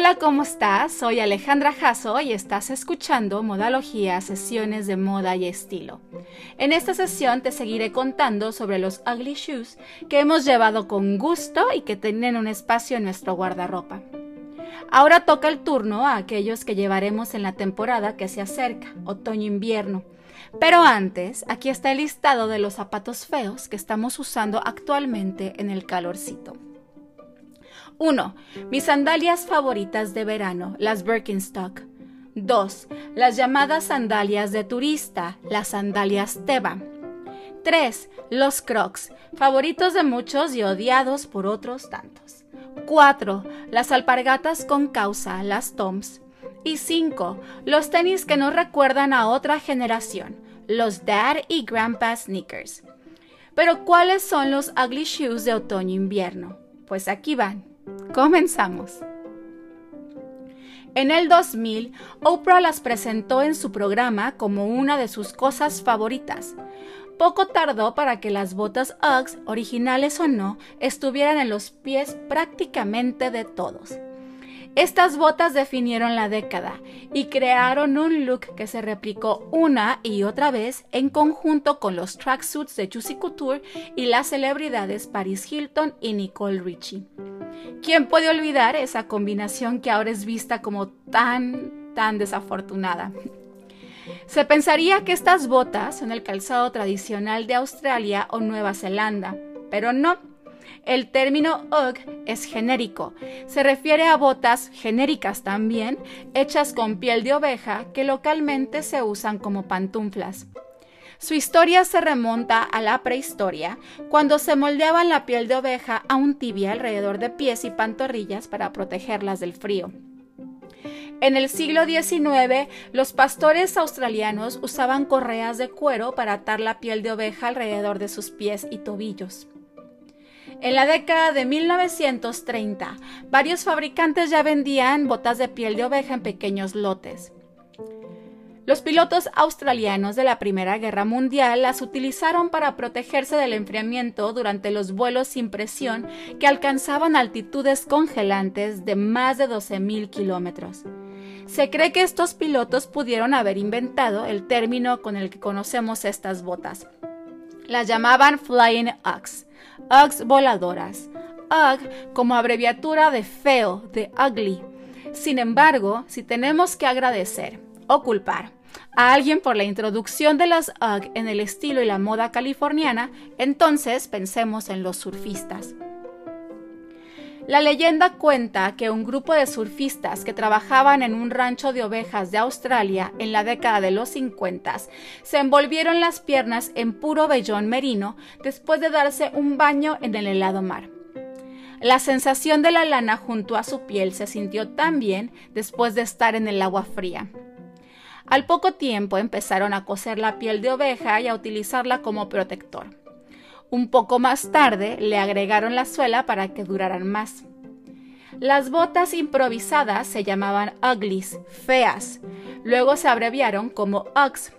Hola, ¿cómo estás? Soy Alejandra Jasso y estás escuchando Modalogía, sesiones de moda y estilo. En esta sesión te seguiré contando sobre los ugly shoes que hemos llevado con gusto y que tienen un espacio en nuestro guardarropa. Ahora toca el turno a aquellos que llevaremos en la temporada que se acerca, otoño-invierno. Pero antes, aquí está el listado de los zapatos feos que estamos usando actualmente en el calorcito. 1. Mis sandalias favoritas de verano, las Birkenstock. 2. Las llamadas sandalias de turista, las sandalias Teva. 3. Los Crocs, favoritos de muchos y odiados por otros tantos. 4. Las alpargatas con causa, las Toms. Y 5. Los tenis que nos recuerdan a otra generación, los Dad y Grandpa sneakers. Pero ¿cuáles son los ugly shoes de otoño-invierno? Pues aquí van. Comenzamos. En el 2000, Oprah las presentó en su programa como una de sus cosas favoritas. Poco tardó para que las botas Uggs, originales o no, estuvieran en los pies prácticamente de todos. Estas botas definieron la década y crearon un look que se replicó una y otra vez en conjunto con los tracksuits de Juicy Couture y las celebridades Paris Hilton y Nicole Richie. ¿Quién puede olvidar esa combinación que ahora es vista como tan, tan desafortunada? Se pensaría que estas botas son el calzado tradicional de Australia o Nueva Zelanda, pero no. El término UGG es genérico. Se refiere a botas genéricas también, hechas con piel de oveja que localmente se usan como pantuflas. Su historia se remonta a la prehistoria, cuando se moldeaban la piel de oveja a un tibia alrededor de pies y pantorrillas para protegerlas del frío. En el siglo XIX, los pastores australianos usaban correas de cuero para atar la piel de oveja alrededor de sus pies y tobillos. En la década de 1930, varios fabricantes ya vendían botas de piel de oveja en pequeños lotes. Los pilotos australianos de la Primera Guerra Mundial las utilizaron para protegerse del enfriamiento durante los vuelos sin presión que alcanzaban altitudes congelantes de más de 12.000 kilómetros. Se cree que estos pilotos pudieron haber inventado el término con el que conocemos estas botas. Las llamaban Flying Uggs, Uggs voladoras, Ugg como abreviatura de feo, de ugly. Sin embargo, si tenemos que agradecer o culpar a alguien por la introducción de las UGG en el estilo y la moda californiana, entonces pensemos en los surfistas. La leyenda cuenta que un grupo de surfistas que trabajaban en un rancho de ovejas de Australia en la década de los 50 se envolvieron las piernas en puro vellón merino después de darse un baño en el helado mar. La sensación de la lana junto a su piel se sintió tan bien después de estar en el agua fría. Al poco tiempo empezaron a coser la piel de oveja y a utilizarla como protector. Un poco más tarde le agregaron la suela para que duraran más. Las botas improvisadas se llamaban uglies, feas. Luego se abreviaron como Uggs.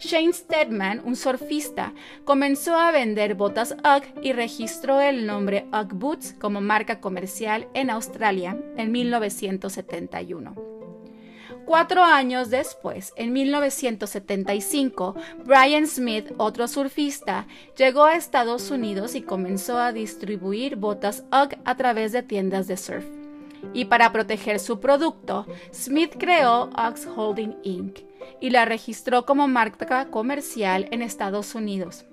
Shane Stedman, un surfista, comenzó a vender botas Ugg y registró el nombre Ugg Boots como marca comercial en Australia en 1971. Cuatro años después, en 1975, Brian Smith, otro surfista, llegó a Estados Unidos y comenzó a distribuir botas UGG a través de tiendas de surf. Y para proteger su producto, Smith creó Uggs Holding Inc. y la registró como marca comercial en Estados Unidos.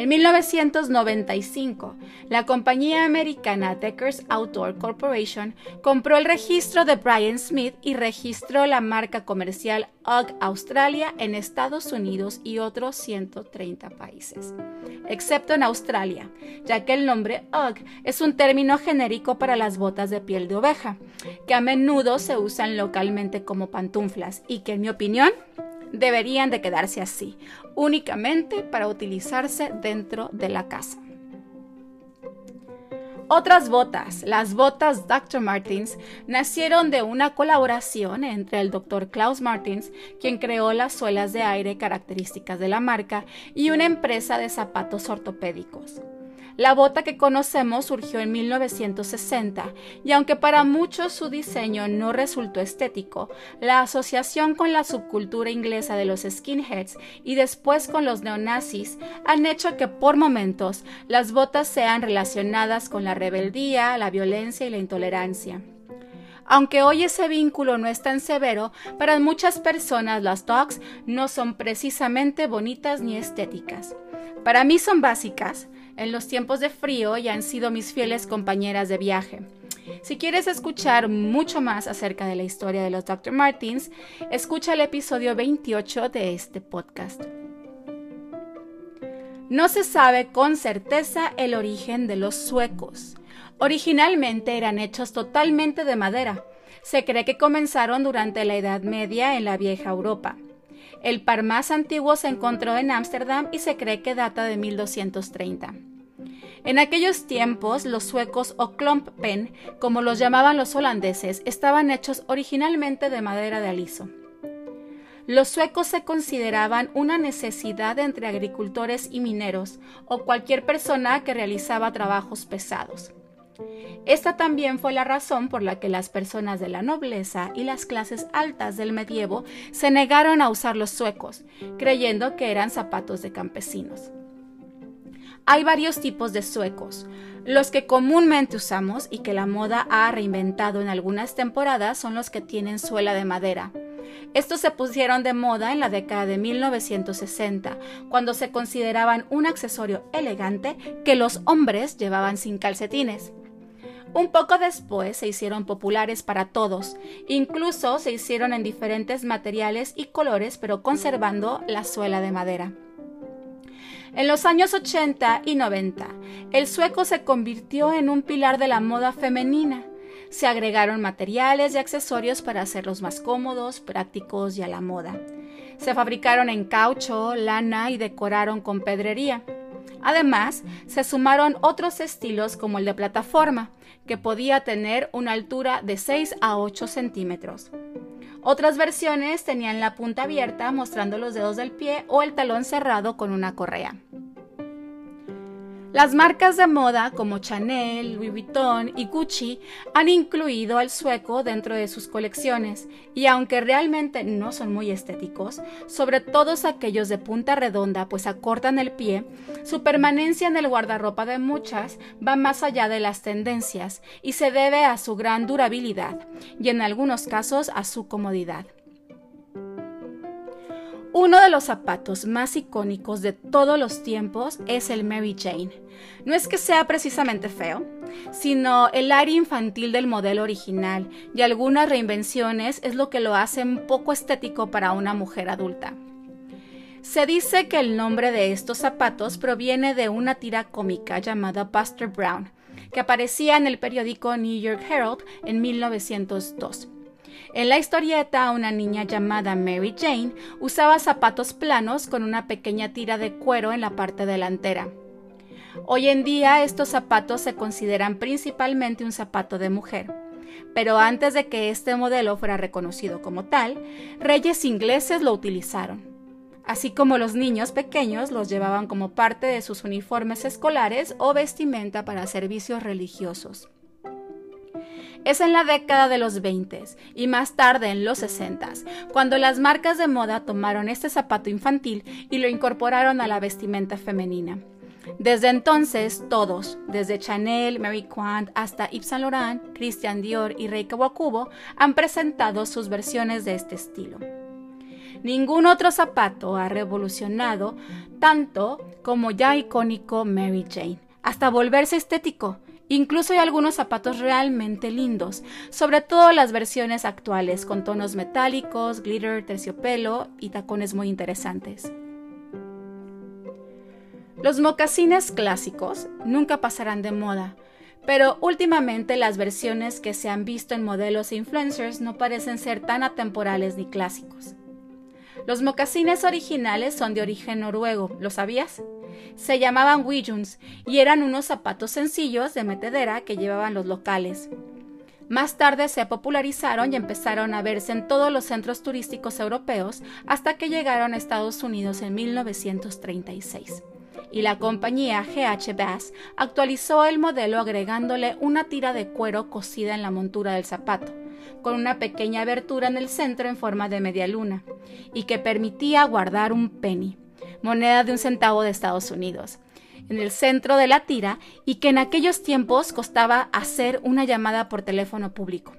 En 1995, la compañía americana Deckers Outdoor Corporation compró el registro de Brian Smith y registró la marca comercial UGG Australia en Estados Unidos y otros 130 países, excepto en Australia, ya que el nombre UGG es un término genérico para las botas de piel de oveja, que a menudo se usan localmente como pantuflas y que en mi opinión deberían de quedarse así, únicamente para utilizarse dentro de la casa. Otras botas, las botas Dr. Martins, nacieron de una colaboración entre el Dr. Klaus Martins, quien creó las suelas de aire características de la marca, y una empresa de zapatos ortopédicos. La bota que conocemos surgió en 1960 y aunque para muchos su diseño no resultó estético, la asociación con la subcultura inglesa de los skinheads y después con los neonazis han hecho que por momentos las botas sean relacionadas con la rebeldía, la violencia y la intolerancia. Aunque hoy ese vínculo no es tan severo, para muchas personas las dogs no son precisamente bonitas ni estéticas. Para mí son básicas, en los tiempos de frío y han sido mis fieles compañeras de viaje. Si quieres escuchar mucho más acerca de la historia de los Dr. Martins, escucha el episodio 28 de este podcast. No se sabe con certeza el origen de los suecos. Originalmente eran hechos totalmente de madera. Se cree que comenzaron durante la Edad Media en la vieja Europa. El par más antiguo se encontró en Ámsterdam y se cree que data de 1230. En aquellos tiempos, los suecos o klompen, como los llamaban los holandeses, estaban hechos originalmente de madera de aliso. Los suecos se consideraban una necesidad entre agricultores y mineros o cualquier persona que realizaba trabajos pesados. Esta también fue la razón por la que las personas de la nobleza y las clases altas del medievo se negaron a usar los suecos, creyendo que eran zapatos de campesinos. Hay varios tipos de suecos. Los que comúnmente usamos y que la moda ha reinventado en algunas temporadas son los que tienen suela de madera. Estos se pusieron de moda en la década de 1960, cuando se consideraban un accesorio elegante que los hombres llevaban sin calcetines. Un poco después se hicieron populares para todos, incluso se hicieron en diferentes materiales y colores pero conservando la suela de madera. En los años 80 y 90, el sueco se convirtió en un pilar de la moda femenina. Se agregaron materiales y accesorios para hacerlos más cómodos, prácticos y a la moda. Se fabricaron en caucho, lana y decoraron con pedrería. Además, se sumaron otros estilos como el de plataforma, que podía tener una altura de 6 a 8 centímetros. Otras versiones tenían la punta abierta mostrando los dedos del pie o el talón cerrado con una correa. Las marcas de moda como Chanel, Louis Vuitton y Gucci han incluido al sueco dentro de sus colecciones y aunque realmente no son muy estéticos, sobre todo aquellos de punta redonda pues acortan el pie, su permanencia en el guardarropa de muchas va más allá de las tendencias y se debe a su gran durabilidad y en algunos casos a su comodidad. Uno de los zapatos más icónicos de todos los tiempos es el Mary Jane. No es que sea precisamente feo, sino el aire infantil del modelo original y algunas reinvenciones es lo que lo hacen poco estético para una mujer adulta. Se dice que el nombre de estos zapatos proviene de una tira cómica llamada Buster Brown, que aparecía en el periódico New York Herald en 1902. En la historieta, una niña llamada Mary Jane usaba zapatos planos con una pequeña tira de cuero en la parte delantera. Hoy en día estos zapatos se consideran principalmente un zapato de mujer, pero antes de que este modelo fuera reconocido como tal, reyes ingleses lo utilizaron. Así como los niños pequeños los llevaban como parte de sus uniformes escolares o vestimenta para servicios religiosos es en la década de los 20 y más tarde en los 60, cuando las marcas de moda tomaron este zapato infantil y lo incorporaron a la vestimenta femenina. Desde entonces, todos, desde Chanel, Mary Quant hasta Yves Saint Laurent, Christian Dior y Rei Kawakubo, han presentado sus versiones de este estilo. Ningún otro zapato ha revolucionado tanto como ya icónico Mary Jane, hasta volverse estético Incluso hay algunos zapatos realmente lindos, sobre todo las versiones actuales, con tonos metálicos, glitter, terciopelo y tacones muy interesantes. Los mocasines clásicos nunca pasarán de moda, pero últimamente las versiones que se han visto en modelos e influencers no parecen ser tan atemporales ni clásicos. Los mocasines originales son de origen noruego, ¿lo sabías? Se llamaban Wijuns y eran unos zapatos sencillos de metedera que llevaban los locales. Más tarde se popularizaron y empezaron a verse en todos los centros turísticos europeos hasta que llegaron a Estados Unidos en 1936. y la compañía GH Bass actualizó el modelo agregándole una tira de cuero cosida en la montura del zapato, con una pequeña abertura en el centro en forma de media luna, y que permitía guardar un penny, moneda de un centavo de Estados Unidos, en el centro de la tira y que en aquellos tiempos costaba hacer una llamada por teléfono público.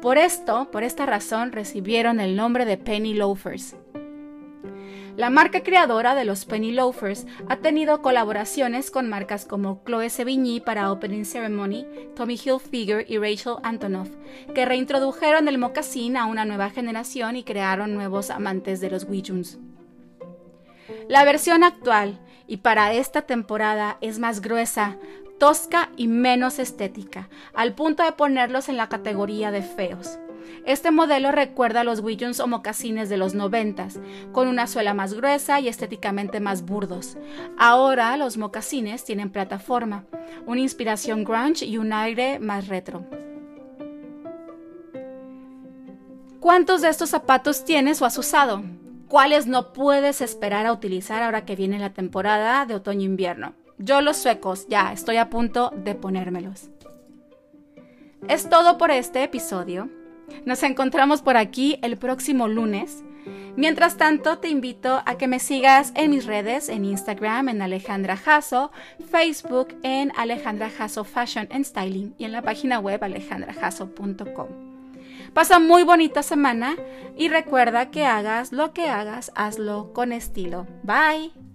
Por esto, por esta razón, recibieron el nombre de penny loafers. La marca creadora de los Penny Loafers ha tenido colaboraciones con marcas como Chloe Sevigny para Opening Ceremony, Tommy Hilfiger y Rachel Antonoff, que reintrodujeron el mocasín a una nueva generación y crearon nuevos amantes de los Wijuns. La versión actual, y para esta temporada, es más gruesa, tosca y menos estética, al punto de ponerlos en la categoría de feos. Este modelo recuerda a los Williams o mocasines de los noventas, con una suela más gruesa y estéticamente más burdos. Ahora los mocasines tienen plataforma, una inspiración grunge y un aire más retro. ¿Cuántos de estos zapatos tienes o has usado? ¿Cuáles no puedes esperar a utilizar ahora que viene la temporada de otoño-invierno? Yo los suecos, ya estoy a punto de ponérmelos. Es todo por este episodio. Nos encontramos por aquí el próximo lunes. Mientras tanto, te invito a que me sigas en mis redes, en Instagram en Alejandra Jasso, Facebook en Alejandra Jasso Fashion and Styling y en la página web alejandrajasso.com. Pasa muy bonita semana y recuerda que hagas lo que hagas, hazlo con estilo. Bye.